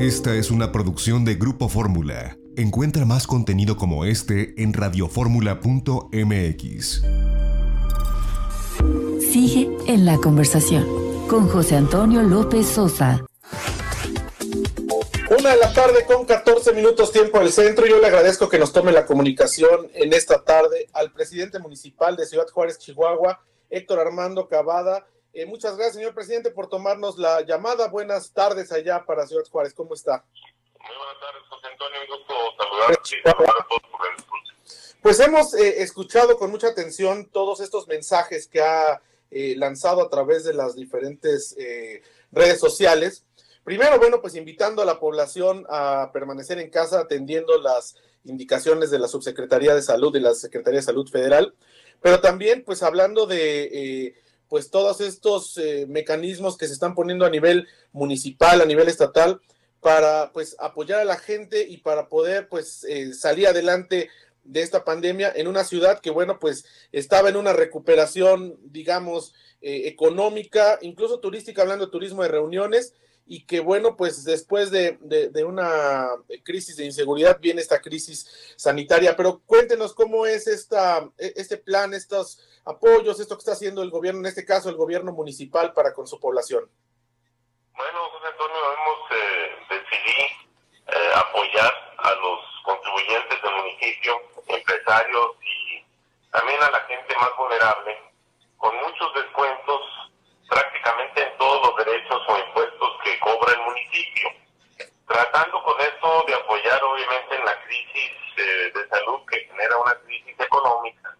Esta es una producción de Grupo Fórmula. Encuentra más contenido como este en radioformula.mx. Sigue en la conversación con José Antonio López Sosa. Una de la tarde con 14 minutos tiempo del centro. Yo le agradezco que nos tome la comunicación en esta tarde al presidente municipal de Ciudad Juárez, Chihuahua, Héctor Armando Cavada. Eh, muchas gracias, señor presidente, por tomarnos la llamada. Buenas tardes allá para Ciudad Juárez. ¿Cómo está? Muy buenas tardes, José Antonio. Un gusto saludar a todos por el Pues hemos eh, escuchado con mucha atención todos estos mensajes que ha eh, lanzado a través de las diferentes redes sociales Primero, bueno, pues invitando a la población a permanecer en casa atendiendo las indicaciones de la Subsecretaría de Salud y la Secretaría de Salud Federal, pero también pues hablando de pues todos estos eh, mecanismos que se están poniendo a nivel municipal, a nivel estatal, para pues apoyar a la gente y para poder pues eh, salir adelante de esta pandemia en una ciudad que bueno pues estaba en una recuperación digamos económica, incluso turística, hablando de turismo de reuniones, y que bueno, pues después de, una crisis de inseguridad viene esta crisis sanitaria. Pero cuéntenos cómo es esta, e, este plan, estos apoyos, esto que está haciendo el gobierno, en este caso el gobierno municipal para con su población. Bueno, José Antonio, hemos eh, decidido eh, apoyar a los contribuyentes del municipio, empresarios y también a la gente más vulnerable con muchos descuentos prácticamente en todos los derechos o impuestos que cobra el municipio, tratando con esto de apoyar obviamente en la crisis eh, de salud que genera una crisis económica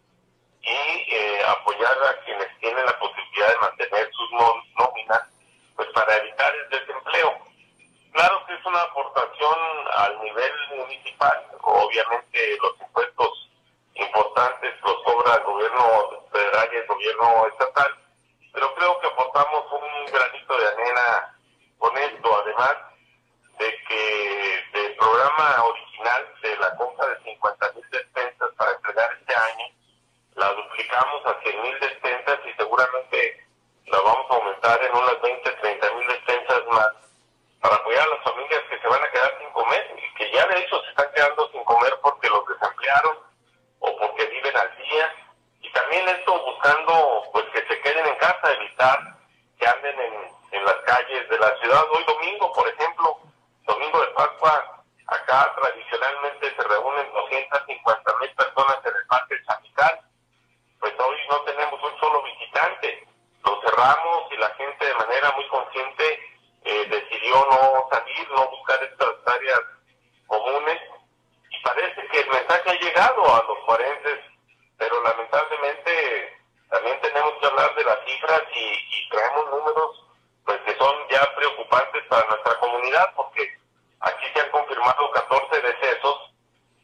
y eh, apoyar a quienes tienen la posibilidad de mantener sus nóminas, pues para evitar el desempleo. Claro que es una aportación al nivel municipal, obviamente los impuestos importantes los cobra el gobierno federal y el gobierno estatal, pero creo que aportamos un granito de arena con esto, además de que del programa original de la compra de 50 mil despensas para entregar este año, la duplicamos a 100 mil despensas y seguramente la vamos a aumentar en unas 20, 30 mil despensas más para apoyar a las familias que se van a quedar sin comer y que ya de hecho se están quedando sin comer porque los desemplearon o porque viven al día y también esto buscando pues que se queden en casa, evitar que anden en, en las calles de la ciudad. Hoy domingo, por ejemplo, domingo de Pascua, acá tradicionalmente se reúnen 250 mil personas en el Parque Chamical. Pues hoy no tenemos un solo visitante. Lo cerramos y la gente de manera muy consciente eh, decidió no salir, no buscar estas áreas comunes. Y parece que el mensaje ha llegado a los forenses pero lamentablemente también tenemos que hablar de las cifras y, traemos números pues que son ya preocupantes para nuestra comunidad porque aquí se han confirmado 14 decesos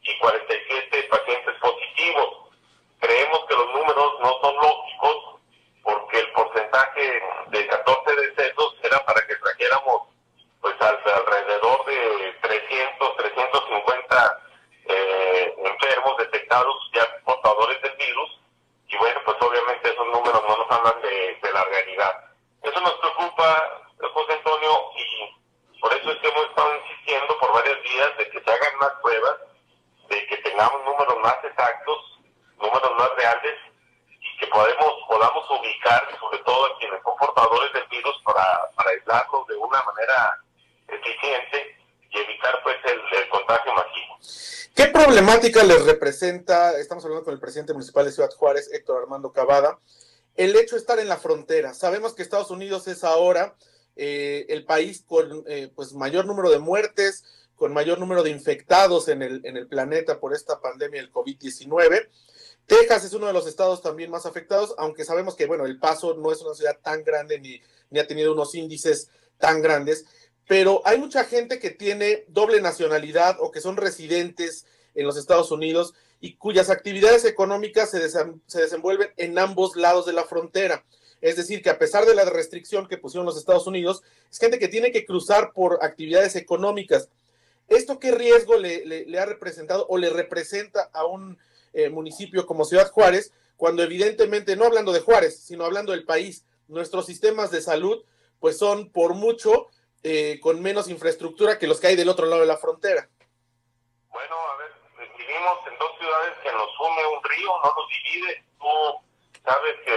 y 47 pacientes positivos. Creemos que los números no son lógicos porque el porcentaje de 14 decesos era para que trajéramos pues alrededor de 300, 350 eh, enfermos detectados ya portadores del virus y bueno, pues obviamente esos números no nos hablan de, la realidad. Eso nos preocupa, José Antonio, y por eso es que hemos estado insistiendo por varios días de que se hagan más pruebas, de que tengamos números más exactos, números más reales y que podemos, sobre todo a quienes son portadores del virus para, para aislarlos de una manera eficiente y evitar pues el, el contagio masivo. ¿Qué problemática les representa, estamos hablando con el presidente municipal de Ciudad Juárez, Héctor Armando Cavada, el hecho de estar en la frontera? Sabemos que Estados Unidos es ahora eh, el país con eh, pues mayor número de muertes, con mayor número de infectados en el, en el planeta por esta pandemia del COVID-19. Texas es uno de los estados también más afectados, aunque sabemos que, bueno, El Paso no es una ciudad tan grande ni, ni ha tenido unos índices tan grandes pero hay mucha gente que tiene doble nacionalidad o que son residentes en los Estados Unidos y cuyas actividades económicas se, desenvuelven en ambos lados de la frontera. Es decir, que a pesar de la restricción que pusieron los Estados Unidos, es gente que tiene que cruzar por actividades económicas. ¿Esto qué riesgo le, ha representado o le representa a un eh, municipio como Ciudad Juárez, cuando evidentemente, no hablando de Juárez, sino hablando del país, nuestros sistemas de salud, pues son por mucho eh, con menos infraestructura que los que hay del otro lado de la frontera. Bueno, a ver, vivimos en dos ciudades que nos une un río, no nos divide. Tú sabes que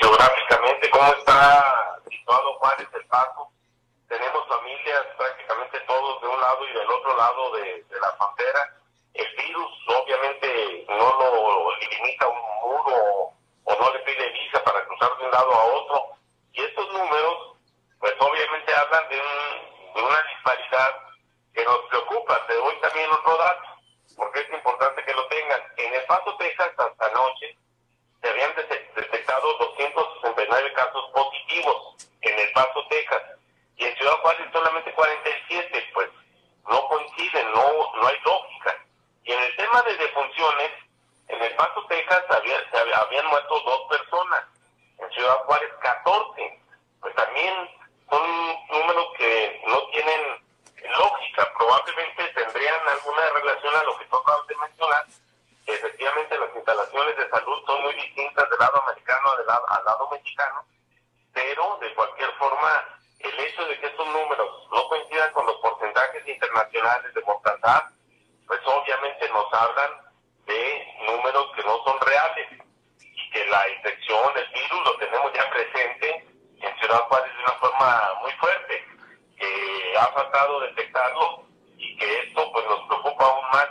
geográficamente cómo está situado Juárez el Paso. Tenemos familias prácticamente todos de un lado y del otro lado de, de la frontera. El virus obviamente no lo limita un muro o no le pide de un lado a otro. Y estos números, pues obviamente hablan de, un, de una disparidad que nos preocupa. Te doy también otro dato, porque es importante que lo tengan. En El Paso, Texas, hasta anoche, se habían detectado 269 casos positivos en El Paso, Texas. Y en Ciudad Juárez solamente 47, pues no coinciden, no, no hay lógica. Y en el tema de defunciones, en El Paso, Texas, había, se habían muerto dos personas. Ciudad Juárez, 14. Pues también son números que no tienen lógica. Probablemente tendrían alguna relación a lo que tú acabas de mencionar, efectivamente las instalaciones de salud son muy distintas del lado americano al lado, al lado mexicano, pero de cualquier forma, el hecho de que estos números no coincidan con los porcentajes internacionales de mortandad, pues obviamente nos hablan de números que no son reales y que la infección, el virus lo tenemos ya presente Juárez de una forma muy fuerte, que ha faltado detectarlo y que esto pues nos preocupa aún más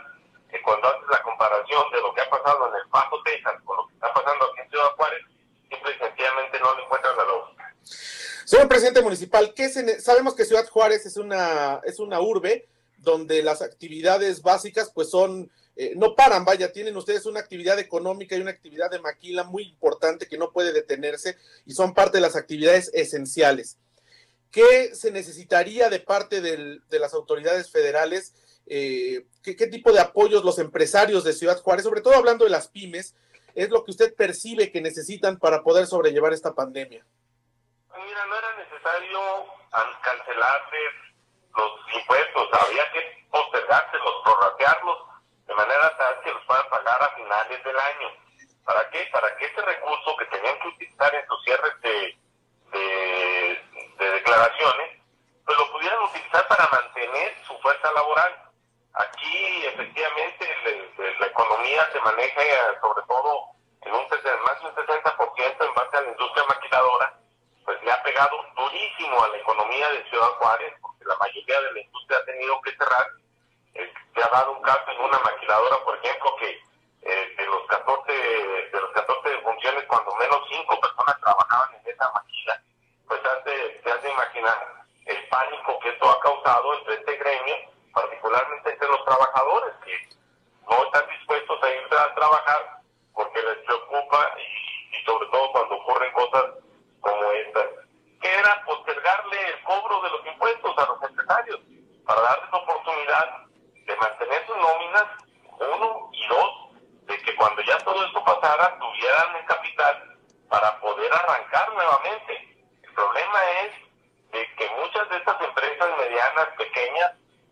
que cuando haces la comparación de lo que ha pasado en el Paso, Texas, con lo que está pasando aquí en Ciudad Juárez, simple y sencillamente no le encuentran la lógica. Señor presidente municipal, ¿qué se, sabemos que Ciudad Juárez es una, es una urbe donde las actividades básicas pues son, eh, no paran, vaya, tienen ustedes una actividad económica y una actividad de maquila muy importante que no puede detenerse y son parte de las actividades esenciales. ¿Qué se necesitaría de parte del, de las autoridades federales? Eh, ¿qué, ¿Qué tipo de apoyos los empresarios de Ciudad Juárez, sobre todo hablando de las pymes, es lo que usted percibe que necesitan para poder sobrellevar esta pandemia? Mira, no era necesario cancelarles los impuestos, había que postergárselos, prorratearlos de manera tal que los puedan pagar a finales del año. ¿Para qué? Para que ese recurso que tenían que utilizar en sus cierres de, de, de declaraciones, pues lo pudieran utilizar para mantener su fuerza laboral. Aquí, efectivamente, le, la economía se maneja sobre todo en un más de un 60% en base a la industria maquiladora, pues le ha pegado durísimo a la economía de Ciudad Juárez, porque la mayoría de la industria ha tenido que cerrar. Eh, se ha un caso en una maquiladora, por ejemplo, que eh, de los 14 de los 14 funciones, cuando menos 5 personas trabajaban en esa maquila, pues hace, se hace imaginar el pánico que esto ha causado entre este gremio, particularmente entre los trabajadores, que no están dispuestos a ir a trabajar porque les preocupa y, y sobre todo cuando ocurren cosas como estas, que era postergarle el cobro de los impuestos a los empresarios para darles oportunidad de mantener sus nóminas, uno, y dos, de que cuando ya todo esto pasara, tuvieran el capital para poder arrancar nuevamente. El problema es de que muchas de estas empresas medianas, pequeñas,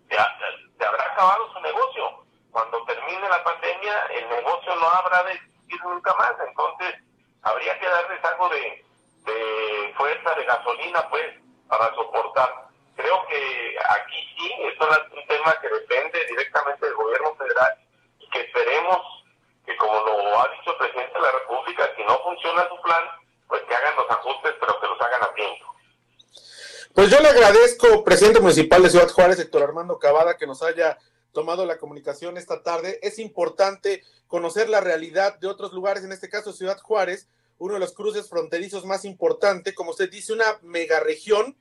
ya, se habrá acabado su negocio. Cuando termine la el negocio no habrá de existir nunca más. Entonces, habría que darles algo de, de fuerza, de gasolina, pues, para soportar. Creo que aquí sí, esto es un tema que depende directamente del gobierno federal y que esperemos que, como lo ha dicho el presidente de la República, si no funciona su plan, pues que hagan los ajustes, pero que los hagan a tiempo. Pues yo le agradezco, presidente municipal de Ciudad Juárez, Héctor Armando Cavada, que nos haya tomado la comunicación esta tarde. Es importante conocer la realidad de otros lugares, en este caso Ciudad Juárez, uno de los cruces fronterizos más importantes, como usted dice, una megaregión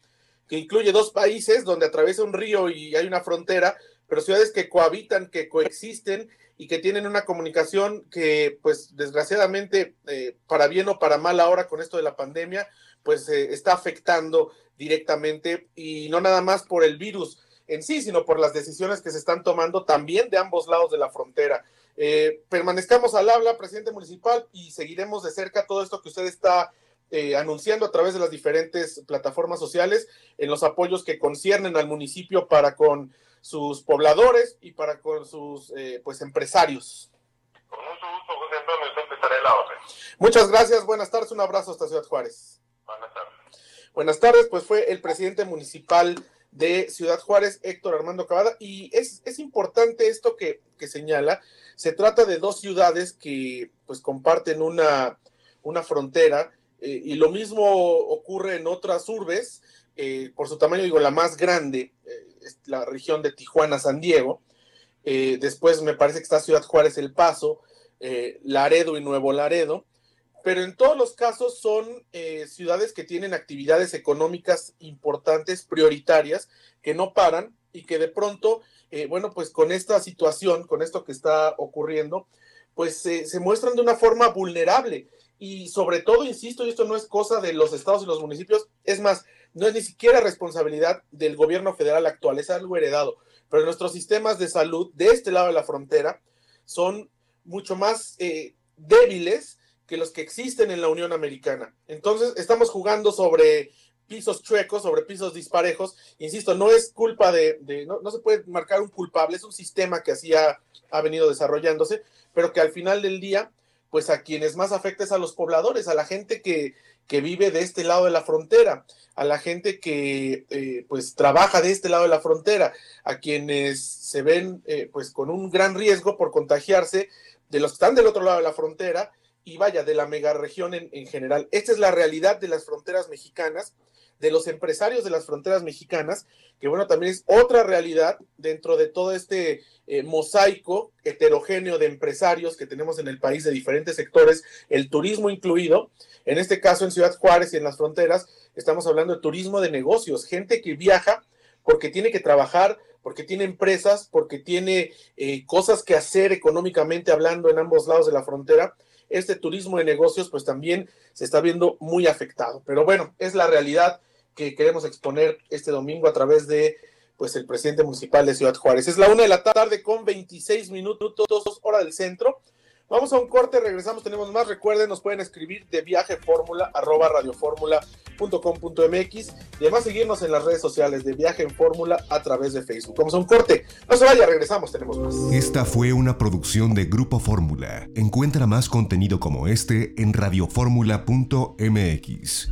que incluye dos países donde atraviesa un río y hay una frontera, pero ciudades que cohabitan, que coexisten y que tienen una comunicación que, pues, desgraciadamente, eh, para bien o para mal ahora con esto de la pandemia, pues eh, está afectando directamente y no nada más por el virus en sí, sino por las decisiones que se están tomando también de ambos lados de la frontera. Eh, permanezcamos al habla, presidente municipal, y seguiremos de cerca todo esto que usted está eh, anunciando a través de las diferentes plataformas sociales en los apoyos que conciernen al municipio para con sus pobladores y para con sus eh, pues empresarios. Con mucho gusto, José Antonio, siempre estaré a la orden. Muchas gracias, buenas tardes, un abrazo hasta Ciudad Juárez. Buenas tardes. Buenas tardes, pues fue el presidente municipal de Ciudad Juárez, Héctor Armando Cavada, y es, es importante esto que, que, señala. Se trata de dos ciudades que pues comparten una, una frontera, eh, y lo mismo ocurre en otras urbes, eh, por su tamaño, digo, la más grande, eh, la región de Tijuana, San Diego. Después me parece que está Ciudad Juárez, El Paso, Laredo y Nuevo Laredo pero en todos los casos son eh, ciudades que tienen actividades económicas importantes, prioritarias, que no paran y que de pronto, eh, bueno, pues con esta situación, con esto que está ocurriendo, pues eh, se muestran de una forma vulnerable. Y sobre todo, insisto, y esto no es cosa de los estados y los municipios, es más, no es ni siquiera responsabilidad del gobierno federal actual, es algo heredado. Pero nuestros sistemas de salud de este lado de la frontera son mucho más débiles que los que existen en la Unión Americana. Entonces, estamos jugando sobre pisos chuecos, sobre pisos disparejos. Insisto, no es culpa de, no, se puede marcar un culpable, es un sistema que así ha, venido desarrollándose, pero que al final del día, pues a quienes más afecta es a los pobladores, a la gente que, que vive de este lado de la frontera, a la gente que eh, pues trabaja de este lado de la frontera, a quienes se ven eh, pues con un gran riesgo por contagiarse de los que están del otro lado de la frontera y vaya, de la megaregión en, en general. Esta es la realidad de las fronteras mexicanas, de los empresarios de las fronteras mexicanas, que bueno, también es otra realidad dentro de todo este eh, mosaico heterogéneo de empresarios que tenemos en el país de diferentes sectores, el turismo incluido. En este caso, en Ciudad Juárez y en las fronteras, estamos hablando de turismo de negocios, gente que viaja porque tiene que trabajar, porque tiene empresas, porque tiene eh, cosas que hacer económicamente hablando en ambos lados de la frontera este turismo de negocios pues también se está viendo muy afectado. Pero bueno, es la realidad que queremos exponer este domingo a través de pues el presidente municipal de Ciudad Juárez. Es la una de la tarde con 26 minutos, hora del centro. Vamos a un corte, regresamos, tenemos más. Recuerden, nos pueden escribir de viaje fórmula arroba radioformula.com.mx y además seguirnos en las redes sociales de viaje en fórmula a través de Facebook. Vamos a un corte. No se vaya, regresamos, tenemos más. Esta fue una producción de Grupo Fórmula. Encuentra más contenido como este en radioformula.mx.